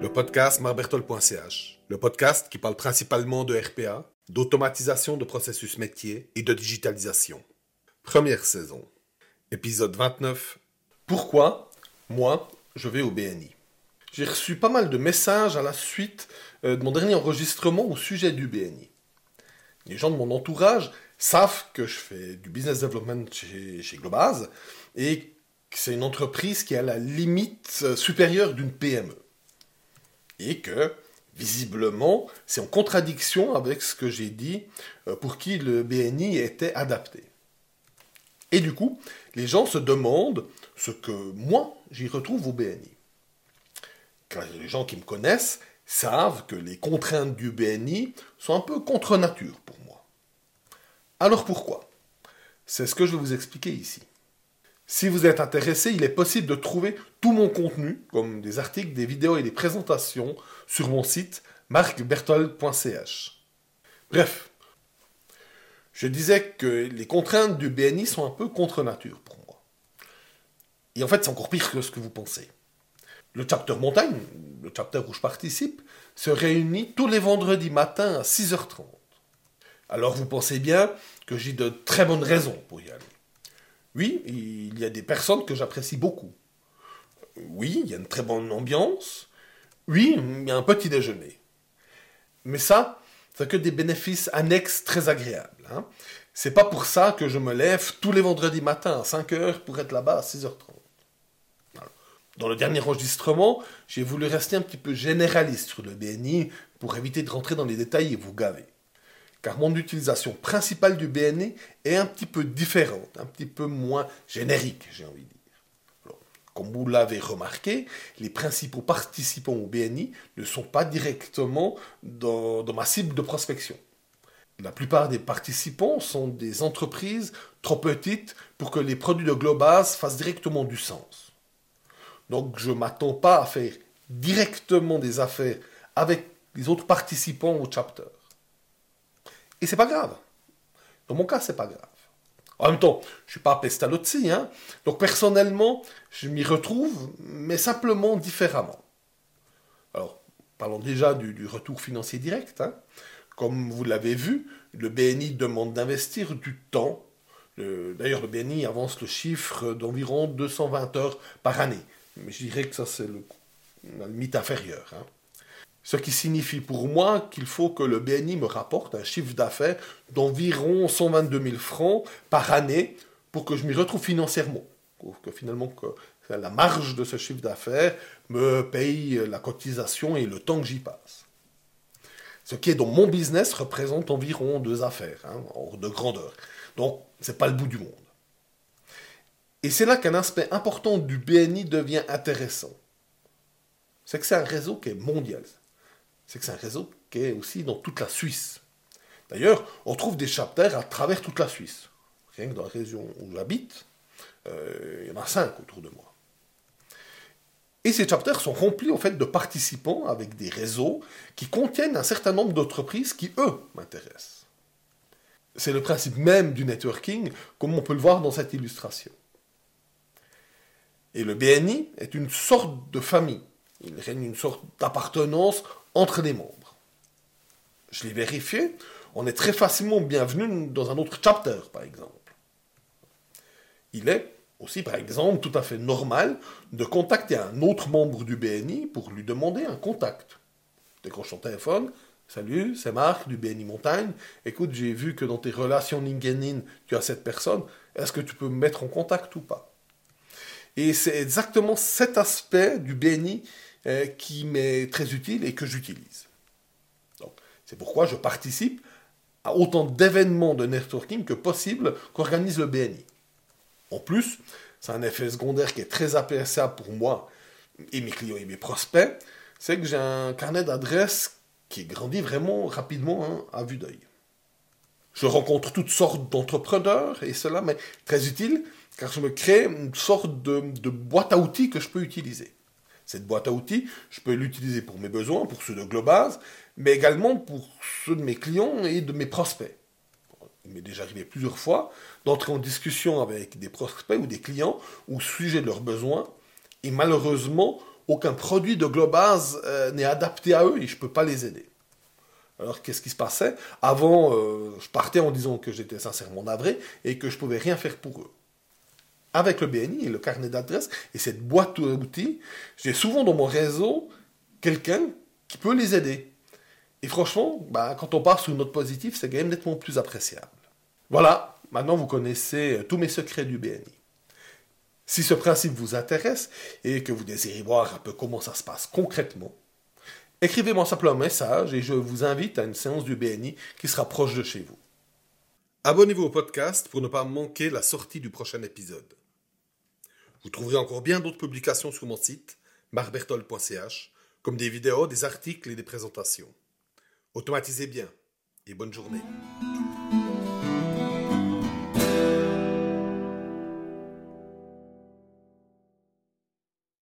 Le podcast marbertol.ch, le podcast qui parle principalement de RPA, d'automatisation de processus métier et de digitalisation. Première saison. Épisode 29. Pourquoi, moi, je vais au BNI J'ai reçu pas mal de messages à la suite euh, de mon dernier enregistrement au sujet du BNI. Les gens de mon entourage savent que je fais du business development chez, chez Globaz et c'est une entreprise qui à la limite euh, supérieure d'une PME. Et que, visiblement, c'est en contradiction avec ce que j'ai dit euh, pour qui le BNI était adapté. Et du coup, les gens se demandent ce que moi, j'y retrouve au BNI. Car les gens qui me connaissent savent que les contraintes du BNI sont un peu contre nature pour moi. Alors pourquoi? C'est ce que je vais vous expliquer ici. Si vous êtes intéressé, il est possible de trouver tout mon contenu, comme des articles, des vidéos et des présentations, sur mon site marcbertol.ch. Bref, je disais que les contraintes du BNI sont un peu contre nature pour moi. Et en fait, c'est encore pire que ce que vous pensez. Le chapter montagne, le chapter où je participe, se réunit tous les vendredis matins à 6h30. Alors vous pensez bien que j'ai de très bonnes raisons pour y aller. Oui, il y a des personnes que j'apprécie beaucoup. Oui, il y a une très bonne ambiance. Oui, il y a un petit déjeuner. Mais ça, c'est que des bénéfices annexes très agréables. Hein. C'est pas pour ça que je me lève tous les vendredis matins à 5 h pour être là-bas à 6h30. Dans le dernier enregistrement, j'ai voulu rester un petit peu généraliste sur le BNI pour éviter de rentrer dans les détails et vous gaver. Car mon utilisation principale du BNI est un petit peu différente, un petit peu moins générique, j'ai envie de dire. comme vous l'avez remarqué, les principaux participants au BNI ne sont pas directement dans, dans ma cible de prospection. La plupart des participants sont des entreprises trop petites pour que les produits de Globase fassent directement du sens. Donc je ne m'attends pas à faire directement des affaires avec les autres participants au chapter. Et c'est pas grave. Dans mon cas, c'est pas grave. En même temps, je suis pas pestalozzi, hein. Donc personnellement, je m'y retrouve, mais simplement différemment. Alors, parlons déjà du, retour financier direct. Hein. Comme vous l'avez vu, le BNI demande d'investir du temps. D'ailleurs, le BNI avance le chiffre d'environ 220 heures par année. Mais je dirais que ça, c'est la limite inférieure. Hein. Ce qui signifie pour moi qu'il faut que le BNI me rapporte un chiffre d'affaires d'environ 122 000 francs par année pour que je m'y retrouve financièrement. Pour que finalement la marge de ce chiffre d'affaires me paye la cotisation et le temps que j'y passe. Ce qui est dans mon business représente environ deux affaires, hein, de grandeur. Donc, ce n'est pas le bout du monde. Et c'est là qu'un aspect important du BNI devient intéressant. C'est que c'est un réseau qui est mondial. C'est que c'est un réseau qui est aussi dans toute la Suisse. D'ailleurs, on trouve des chapters à travers toute la Suisse. Rien que dans la région où j'habite, euh, il y en a cinq autour de moi. Et ces chapters sont remplis en fait de participants avec des réseaux qui contiennent un certain nombre d'entreprises qui, eux, m'intéressent. C'est le principe même du networking, comme on peut le voir dans cette illustration. Et le BNI est une sorte de famille. Il règne une sorte d'appartenance entre les membres. Je l'ai vérifié, on est très facilement bienvenu dans un autre chapter, par exemple. Il est aussi, par exemple, tout à fait normal de contacter un autre membre du BNI pour lui demander un contact. Décroche ton téléphone, salut, c'est Marc du BNI Montagne. Écoute, j'ai vu que dans tes relations LinkedIn, tu as cette personne. Est-ce que tu peux me mettre en contact ou pas? Et c'est exactement cet aspect du BNI euh, qui m'est très utile et que j'utilise. c'est pourquoi je participe à autant d'événements de networking que possible qu'organise le BNI. En plus, c'est un effet secondaire qui est très appréciable pour moi et mes clients et mes prospects, c'est que j'ai un carnet d'adresses qui grandit vraiment rapidement hein, à vue d'œil. Je rencontre toutes sortes d'entrepreneurs et cela m'est très utile car je me crée une sorte de, boîte à outils que je peux utiliser. Cette boîte à outils, je peux l'utiliser pour mes besoins, pour ceux de Globase, mais également pour ceux de mes clients et de mes prospects. il m'est déjà arrivé plusieurs fois, d'entrer en discussion avec des prospects ou des clients au sujet de leurs besoins, et malheureusement, aucun produit de Globase euh, n'est adapté à eux et je ne peux pas les aider. Alors qu'est-ce qui se passait? Avant, euh, je partais en disant que j'étais sincèrement navré et que je ne pouvais rien faire pour eux. Avec le BNI et le carnet d'adresse et cette boîte d'outils, j'ai souvent dans mon réseau quelqu'un qui peut les aider. Et franchement, bah, quand on part sur une note positive, c'est quand même nettement plus appréciable. Voilà, maintenant vous connaissez tous mes secrets du BNI. Si ce principe vous intéresse et que vous désirez voir un peu comment ça se passe concrètement, écrivez-moi simplement un message et je vous invite à une séance du BNI qui sera proche de chez vous. Abonnez-vous au podcast pour ne pas manquer la sortie du prochain épisode. Vous trouverez encore bien d'autres publications sur mon site, marbertol.ch, comme des vidéos, des articles et des présentations. Automatisez bien et bonne journée.